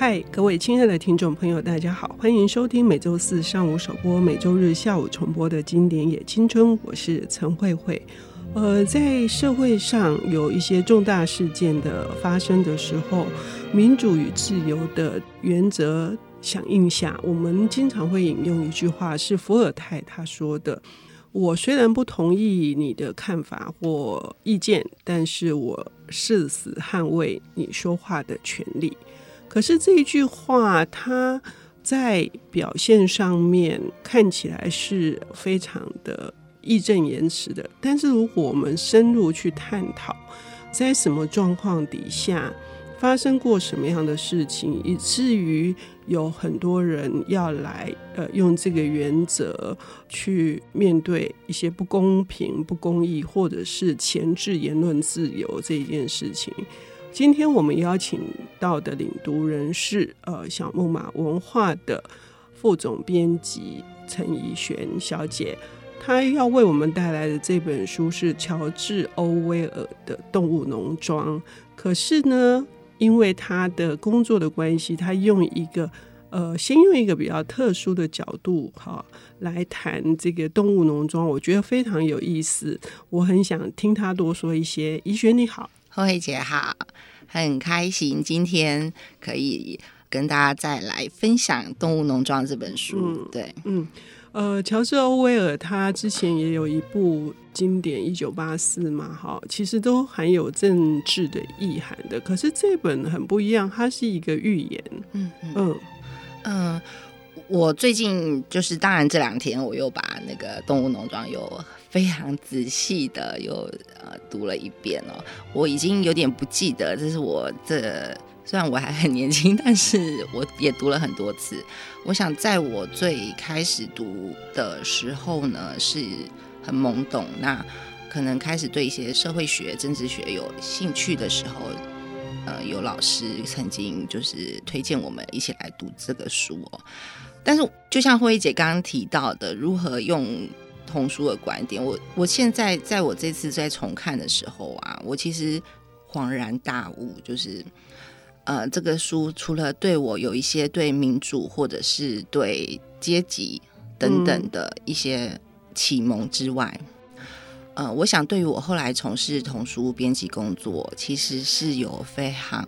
嗨，各位亲爱的听众朋友，大家好，欢迎收听每周四上午首播、每周日下午重播的经典也青春，我是陈慧慧。呃，在社会上有一些重大事件的发生的时候，民主与自由的原则响应下，我们经常会引用一句话，是伏尔泰他说的：“我虽然不同意你的看法或意见，但是我誓死捍卫你说话的权利。”可是这一句话，它在表现上面看起来是非常的义正言辞的。但是如果我们深入去探讨，在什么状况底下发生过什么样的事情，以至于有很多人要来呃用这个原则去面对一些不公平、不公义，或者是前置言论自由这件事情。今天我们邀请到的领读人是呃小木马文化的副总编辑陈怡璇小姐，她要为我们带来的这本书是乔治·欧威尔的《动物农庄》。可是呢，因为她的工作的关系，她用一个呃，先用一个比较特殊的角度哈来谈这个《动物农庄》，我觉得非常有意思。我很想听她多说一些。怡璇你好。慧慧姐好，很开心今天可以跟大家再来分享《动物农庄》这本书。嗯、对，嗯，呃，乔治·欧威尔他之前也有一部经典《一九八四》嘛，哈，其实都含有政治的意涵的。可是这本很不一样，它是一个寓言。嗯嗯嗯。呃我最近就是，当然这两天我又把那个《动物农庄》又非常仔细的又呃读了一遍哦。我已经有点不记得，这是我这虽然我还很年轻，但是我也读了很多次。我想在我最开始读的时候呢，是很懵懂，那可能开始对一些社会学、政治学有兴趣的时候，呃，有老师曾经就是推荐我们一起来读这个书哦。但是，就像慧姐刚刚提到的，如何用童书的观点，我我现在在我这次在重看的时候啊，我其实恍然大悟，就是呃，这个书除了对我有一些对民主或者是对阶级等等的一些启蒙之外，嗯、呃，我想对于我后来从事童书编辑工作，其实是有非常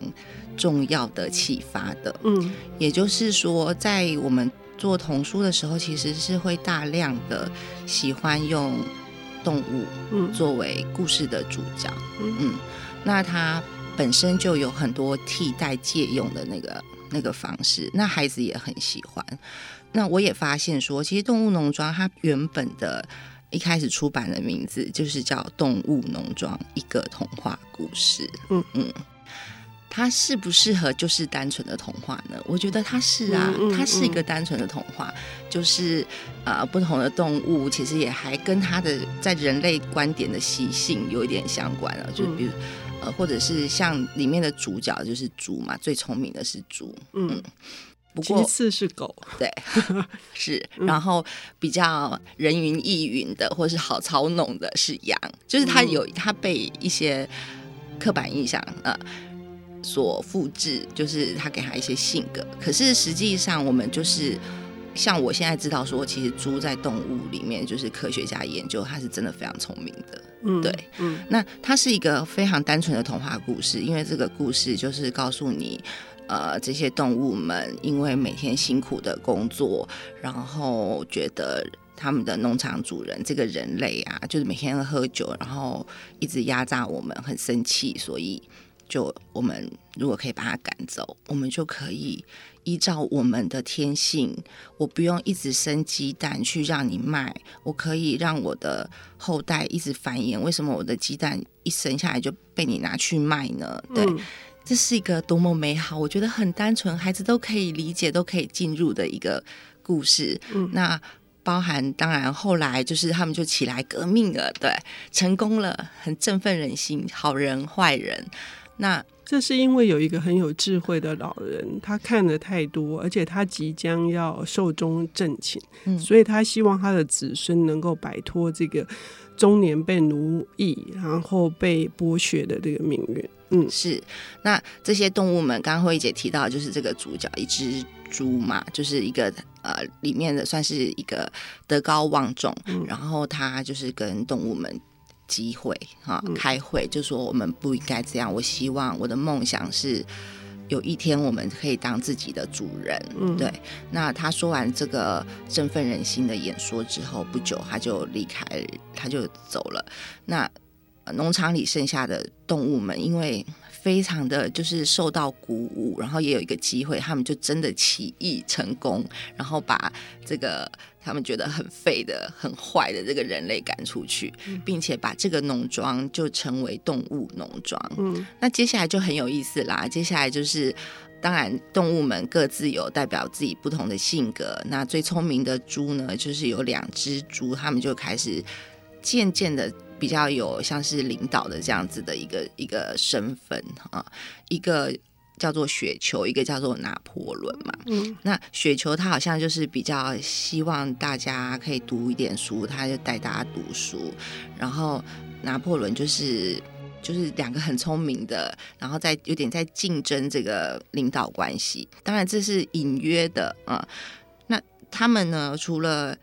重要的启发的。嗯，也就是说，在我们做童书的时候，其实是会大量的喜欢用动物作为故事的主角。嗯，嗯，那它本身就有很多替代借用的那个那个方式，那孩子也很喜欢。那我也发现说，其实《动物农庄》它原本的一开始出版的名字就是叫《动物农庄：一个童话故事》。嗯嗯。它适不适合就是单纯的童话呢？我觉得它是啊，它是一个单纯的童话，就是呃不同的动物其实也还跟它的在人类观点的习性有一点相关了，就比如呃或者是像里面的主角就是猪嘛，最聪明的是猪，嗯，不过其次是狗，对，是，然后比较人云亦云的或是好操弄的是羊，就是它有它被一些刻板印象啊。呃所复制就是他给他一些性格，可是实际上我们就是像我现在知道说，其实猪在动物里面就是科学家研究，它是真的非常聪明的。嗯，对，嗯，那它是一个非常单纯的童话故事，因为这个故事就是告诉你，呃，这些动物们因为每天辛苦的工作，然后觉得他们的农场主人这个人类啊，就是每天喝酒，然后一直压榨我们，很生气，所以。就我们如果可以把它赶走，我们就可以依照我们的天性，我不用一直生鸡蛋去让你卖，我可以让我的后代一直繁衍。为什么我的鸡蛋一生下来就被你拿去卖呢？对，嗯、这是一个多么美好，我觉得很单纯，孩子都可以理解，都可以进入的一个故事。嗯，那包含当然后来就是他们就起来革命了，对，成功了，很振奋人心，好人坏人。那这是因为有一个很有智慧的老人，他看的太多，而且他即将要寿终正寝，嗯，所以他希望他的子孙能够摆脱这个中年被奴役，然后被剥削的这个命运。嗯，是。那这些动物们，刚刚慧姐提到，就是这个主角一只猪嘛，就是一个呃里面的算是一个德高望重，嗯，然后他就是跟动物们。机会哈，开会就说我们不应该这样。我希望我的梦想是有一天我们可以当自己的主人。嗯，对。那他说完这个振奋人心的演说之后，不久他就离开，他就走了。那农场里剩下的动物们，因为非常的就是受到鼓舞，然后也有一个机会，他们就真的起义成功，然后把这个。他们觉得很废的、很坏的这个人类赶出去，并且把这个农庄就成为动物农庄。嗯，那接下来就很有意思啦。接下来就是，当然动物们各自有代表自己不同的性格。那最聪明的猪呢，就是有两只猪，他们就开始渐渐的比较有像是领导的这样子的一个一个身份啊，一个。叫做雪球，一个叫做拿破仑嘛。嗯，那雪球他好像就是比较希望大家可以读一点书，他就带大家读书。然后拿破仑就是就是两个很聪明的，然后在有点在竞争这个领导关系。当然这是隐约的啊。那他们呢，除了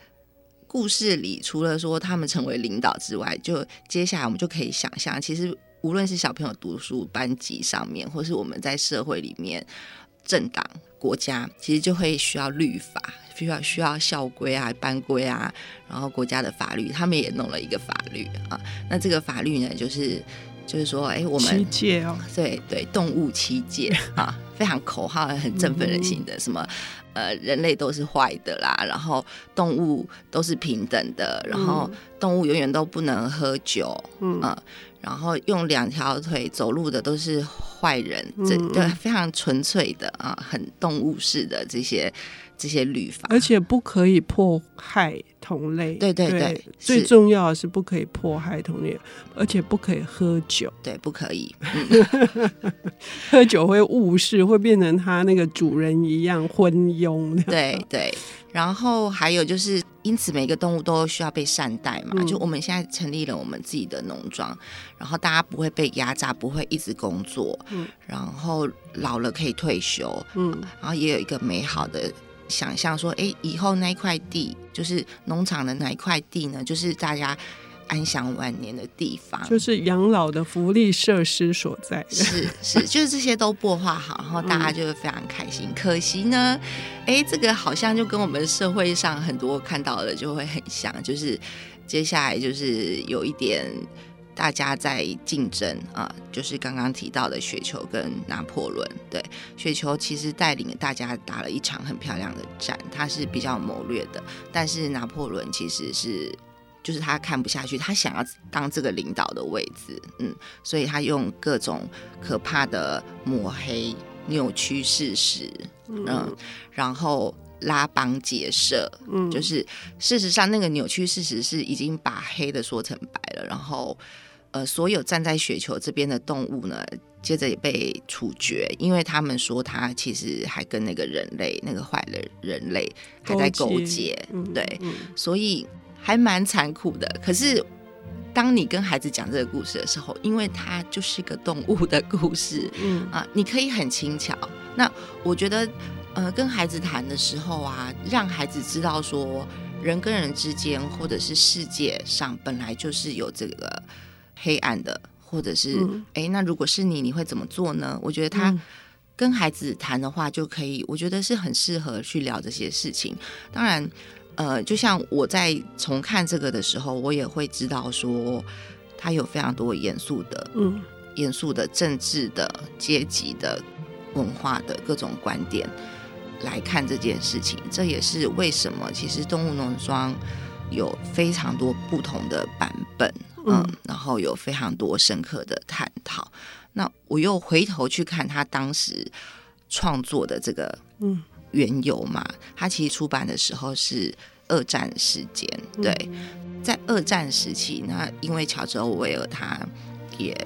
故事里除了说他们成为领导之外，就接下来我们就可以想象，其实。无论是小朋友读书班级上面，或是我们在社会里面，政党、国家，其实就会需要律法，需要需要校规啊、班规啊，然后国家的法律，他们也弄了一个法律啊。那这个法律呢，就是就是说，哎，我们七戒哦，对对，动物七戒啊，非常口号，很振奋人心的，嗯、什么呃，人类都是坏的啦，然后动物都是平等的，然后动物永远都不能喝酒，嗯。啊然后用两条腿走路的都是坏人，这对非常纯粹的啊，很动物式的这些这些律法，而且不可以迫害同类。对对对，对最重要的是不可以迫害同类，而且不可以喝酒。对，不可以，喝酒会误事，会变成他那个主人一样昏庸。对对。然后还有就是，因此每个动物都需要被善待嘛。嗯、就我们现在成立了我们自己的农庄，然后大家不会被压榨，不会一直工作，嗯，然后老了可以退休，嗯，然后也有一个美好的想象，说，哎，以后那一块地就是农场的那一块地呢，就是大家。安享晚年的地方，就是养老的福利设施所在。是是，就是这些都擘画好，然后大家就会非常开心。嗯、可惜呢，哎，这个好像就跟我们社会上很多看到的就会很像，就是接下来就是有一点大家在竞争啊，就是刚刚提到的雪球跟拿破仑。对，雪球其实带领大家打了一场很漂亮的战，它是比较谋略的，但是拿破仑其实是。就是他看不下去，他想要当这个领导的位置，嗯，所以他用各种可怕的抹黑、扭曲事实，嗯，然后拉帮结社，嗯，就是事实上那个扭曲事实是已经把黑的说成白了，然后呃，所有站在雪球这边的动物呢，接着也被处决，因为他们说他其实还跟那个人类那个坏的人类还在勾结，嗯、对，嗯、所以。还蛮残酷的，可是当你跟孩子讲这个故事的时候，因为它就是个动物的故事，嗯啊，你可以很轻巧。那我觉得，呃，跟孩子谈的时候啊，让孩子知道说，人跟人之间，或者是世界上本来就是有这个黑暗的，或者是，哎、嗯，那如果是你，你会怎么做呢？我觉得他跟孩子谈的话，就可以，我觉得是很适合去聊这些事情。当然。呃，就像我在重看这个的时候，我也会知道说，他有非常多严肃的，嗯，严肃的政治的、阶级的、文化的各种观点来看这件事情。这也是为什么其实动物农庄有非常多不同的版本，嗯，嗯，然后有非常多深刻的探讨。那我又回头去看他当时创作的这个，嗯。缘由嘛，他其实出版的时候是二战时间，对，在二战时期，那因为乔治欧威尔他也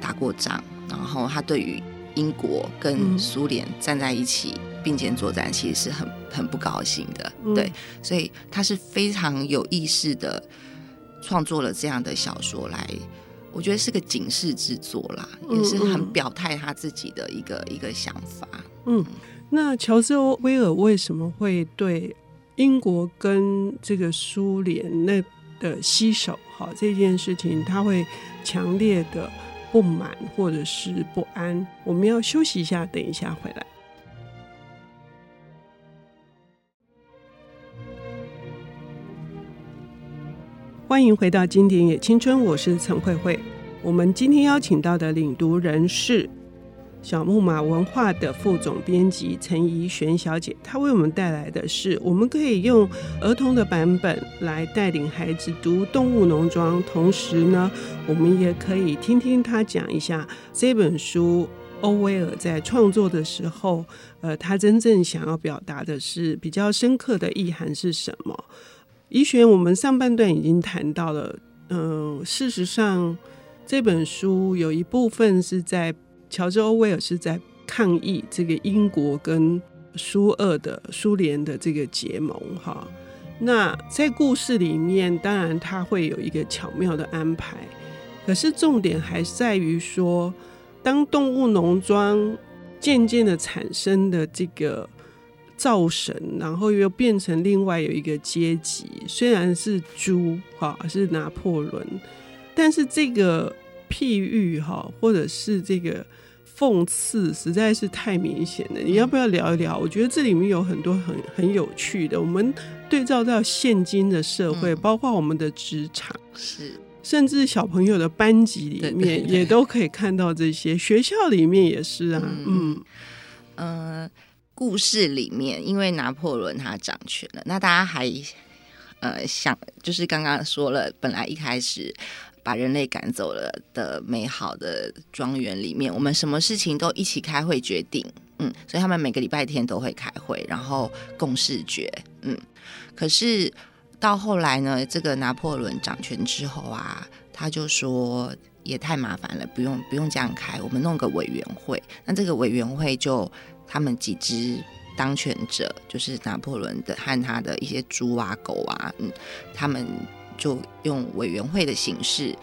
打过仗，然后他对于英国跟苏联站在一起并肩作战，其实是很很不高兴的。嗯、对，所以他是非常有意识的创作了这样的小说来，我觉得是个警示之作啦，也是很表态他自己的一个一个想法。嗯，那乔治·欧威尔为什么会对英国跟这个苏联那的携手好这件事情，他会强烈的不满或者是不安？我们要休息一下，等一下回来。欢迎回到《经典也青春》，我是陈慧慧。我们今天邀请到的领读人是小木马文化的副总编辑陈怡璇小姐，她为我们带来的是我们可以用儿童的版本来带领孩子读《动物农庄》，同时呢，我们也可以听听她讲一下这本书欧威尔在创作的时候，呃，他真正想要表达的是比较深刻的意涵是什么。怡璇，我们上半段已经谈到了，嗯、事实上这本书有一部分是在乔治·欧威尔是在抗议这个英国跟苏俄的苏联的这个结盟，哈。那在故事里面，当然他会有一个巧妙的安排，可是重点还是在于说，当动物农庄渐渐的产生的这个。造神，然后又变成另外有一个阶级，虽然是猪哈，是拿破仑，但是这个譬喻哈，或者是这个讽刺，实在是太明显了。你要不要聊一聊？我觉得这里面有很多很很有趣的。我们对照到现今的社会，嗯、包括我们的职场，是甚至小朋友的班级里面，也都可以看到这些。学校里面也是啊，嗯嗯。呃故事里面，因为拿破仑他掌权了，那大家还呃想，就是刚刚说了，本来一开始把人类赶走了的美好的庄园里面，我们什么事情都一起开会决定，嗯，所以他们每个礼拜天都会开会，然后共识决，嗯，可是到后来呢，这个拿破仑掌权之后啊，他就说也太麻烦了，不用不用这样开，我们弄个委员会，那这个委员会就。他们几只当权者，就是拿破仑的和他的一些猪啊、狗啊，嗯，他们就用委员会的形式。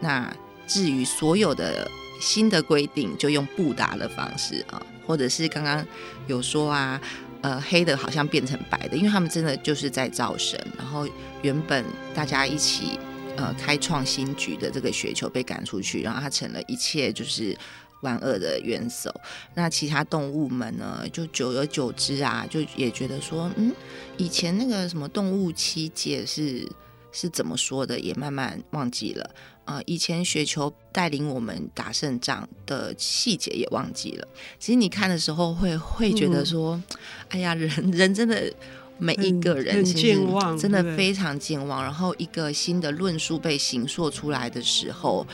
那至于所有的新的规定，就用布达的方式啊，或者是刚刚有说啊，呃，黑的好像变成白的，因为他们真的就是在造神。然后原本大家一起呃开创新局的这个雪球被赶出去，然后它成了一切就是。万恶的元首，那其他动物们呢？就久而久之啊，就也觉得说，嗯，以前那个什么动物七戒是是怎么说的，也慢慢忘记了。呃，以前雪球带领我们打胜仗的细节也忘记了。其实你看的时候会会觉得说，嗯、哎呀，人人真的每一个人健忘，真的非常健忘。然后一个新的论述被形塑出来的时候。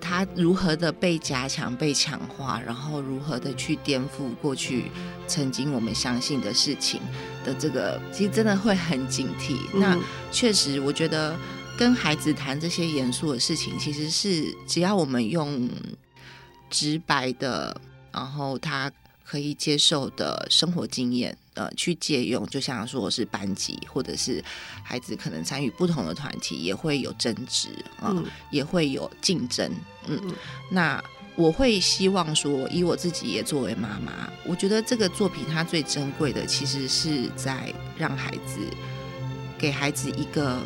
他如何的被加强、被强化，然后如何的去颠覆过去曾经我们相信的事情的这个，其实真的会很警惕。嗯、那确实，我觉得跟孩子谈这些严肃的事情，其实是只要我们用直白的，然后他可以接受的生活经验。呃，去借用，就像说是班级，或者是孩子可能参与不同的团体，也会有争执啊，呃嗯、也会有竞争。嗯，嗯那我会希望说，以我自己也作为妈妈，我觉得这个作品它最珍贵的，其实是在让孩子给孩子一个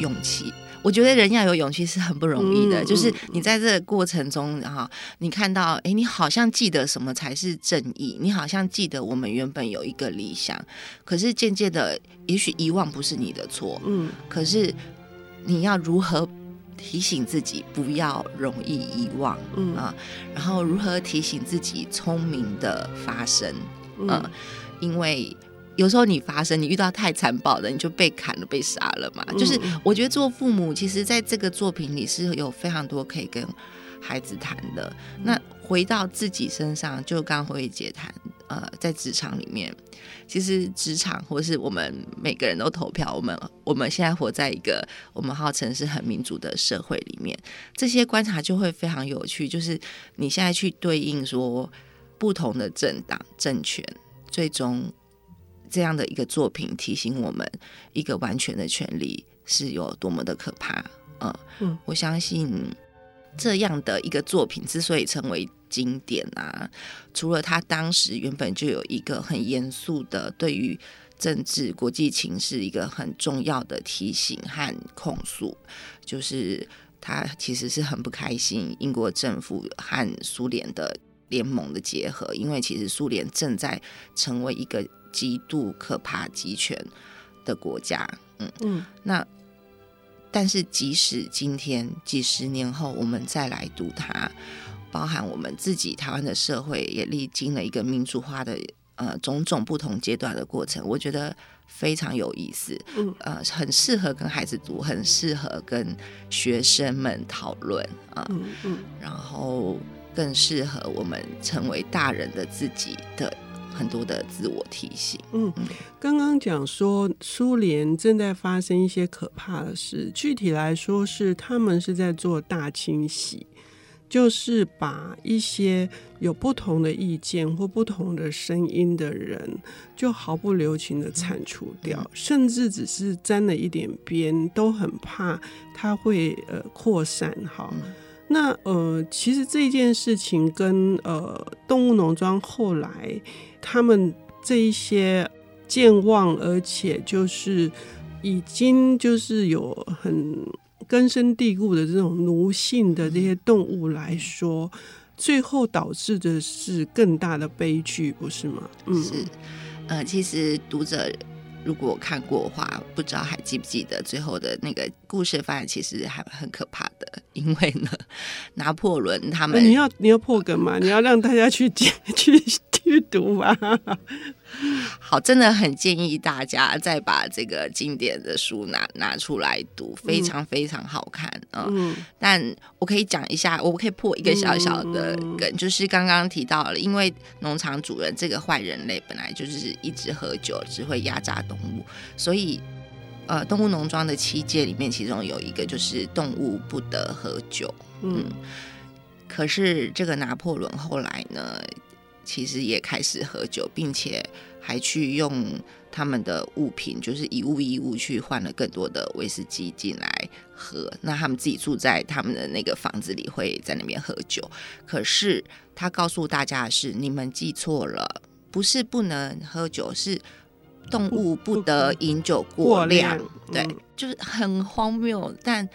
勇气。我觉得人要有勇气是很不容易的，嗯、就是你在这个过程中，然后你看到，哎，你好像记得什么才是正义，你好像记得我们原本有一个理想，可是渐渐的，也许遗忘不是你的错，嗯，可是你要如何提醒自己不要容易遗忘，嗯。啊，然后如何提醒自己聪明的发生，嗯、啊，因为。有时候你发生，你遇到太残暴的，你就被砍了、被杀了嘛。嗯、就是我觉得做父母，其实在这个作品里是有非常多可以跟孩子谈的。嗯、那回到自己身上，就刚刚慧慧姐谈，呃，在职场里面，其实职场或是我们每个人都投票，我们我们现在活在一个我们号称是很民主的社会里面，这些观察就会非常有趣。就是你现在去对应说不同的政党政权，最终这样的一个作品提醒我们，一个完全的权利是有多么的可怕。呃、嗯，我相信这样的一个作品之所以成为经典啊，除了他当时原本就有一个很严肃的对于政治国际情势一个很重要的提醒和控诉，就是他其实是很不开心英国政府和苏联的联盟的结合，因为其实苏联正在成为一个极度可怕集权的国家。嗯嗯，那但是即使今天几十年后我们再来读它。包含我们自己台湾的社会也历经了一个民主化的呃种种不同阶段的过程，我觉得非常有意思，嗯呃，很适合跟孩子读，很适合跟学生们讨论啊，嗯嗯，然后更适合我们成为大人的自己的很多的自我提醒。嗯，刚刚讲说苏联正在发生一些可怕的事，具体来说是他们是在做大清洗。就是把一些有不同的意见或不同的声音的人，就毫不留情的铲除掉，甚至只是沾了一点边，都很怕它会呃扩散。哈，那呃，其实这件事情跟呃动物农庄后来他们这一些健忘，而且就是已经就是有很。根深蒂固的这种奴性的这些动物来说，最后导致的是更大的悲剧，不是吗？嗯，是。呃，其实读者如果看过的话，不知道还记不记得最后的那个故事发展，其实还很可怕的。因为呢，拿破仑他们，你要你要破梗嘛，你要让大家去 去去读嘛。好，真的很建议大家再把这个经典的书拿拿出来读，非常非常好看啊！嗯，但我可以讲一下，我可以破一个小小的梗，嗯、就是刚刚提到了，因为农场主人这个坏人类本来就是一直喝酒，只会压榨动物，所以呃，动物农庄的七戒里面，其中有一个就是动物不得喝酒。嗯，嗯，可是这个拿破仑后来呢？其实也开始喝酒，并且还去用他们的物品，就是一物一物去换了更多的威士忌进来喝。那他们自己住在他们的那个房子里，会在那边喝酒。可是他告诉大家的是：你们记错了，不是不能喝酒，是动物不得饮酒过量。过量，对，就是很荒谬，但。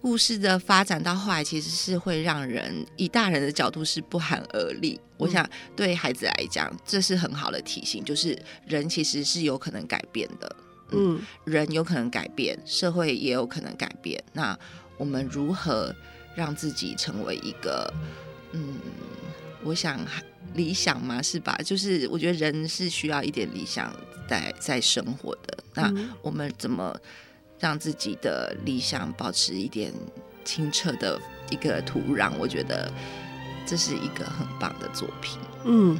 故事的发展到后来，其实是会让人以大人的角度是不寒而栗。嗯、我想对孩子来讲，这是很好的提醒，就是人其实是有可能改变的。嗯，嗯，人有可能改变，社会也有可能改变。那我们如何让自己成为一个，嗯，我想理想嘛，是吧？就是我觉得人是需要一点理想在在生活的。那我们怎么？让自己的理想保持一点清澈的一个土壤，我觉得这是一个很棒的作品。嗯，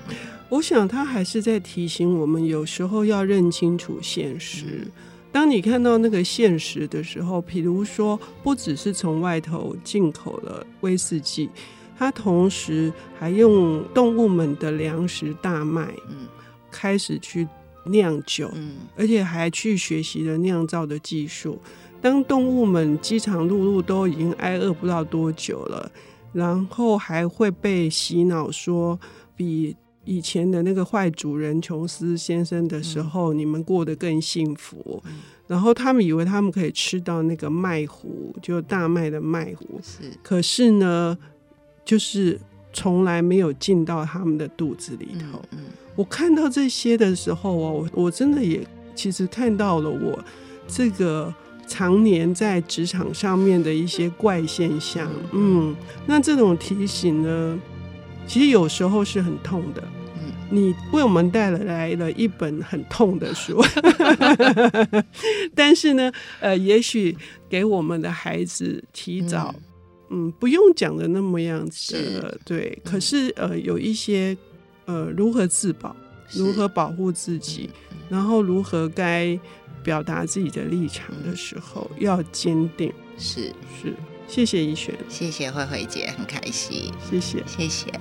我想他还是在提醒我们，有时候要认清楚现实。嗯、当你看到那个现实的时候，比如说，不只是从外头进口了威士忌，他同时还用动物们的粮食大麦，嗯，开始去。酿酒，而且还去学习了酿造的技术。当动物们饥肠辘辘都已经挨饿不知道多久了，然后还会被洗脑说，比以前的那个坏主人琼斯先生的时候，你们过得更幸福。然后他们以为他们可以吃到那个麦糊，就大麦的麦糊。是，可是呢，就是从来没有进到他们的肚子里头。嗯。我看到这些的时候啊，我我真的也其实看到了我这个常年在职场上面的一些怪现象。嗯，那这种提醒呢，其实有时候是很痛的。嗯，你为我们带来了一本很痛的书，但是呢，呃，也许给我们的孩子提早，嗯，不用讲的那么样子，对。可是呃，有一些。呃如何自保，如何保护自己，然后如何该表达自己的立场的时候要坚定。是是，谢谢一璇，谢谢慧慧姐，很开心，谢谢谢谢。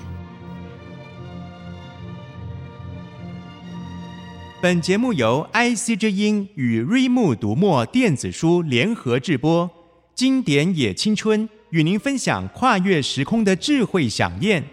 本节目由 IC 之音与瑞木读墨电子书联合制播，经典也青春与您分享跨越时空的智慧想念。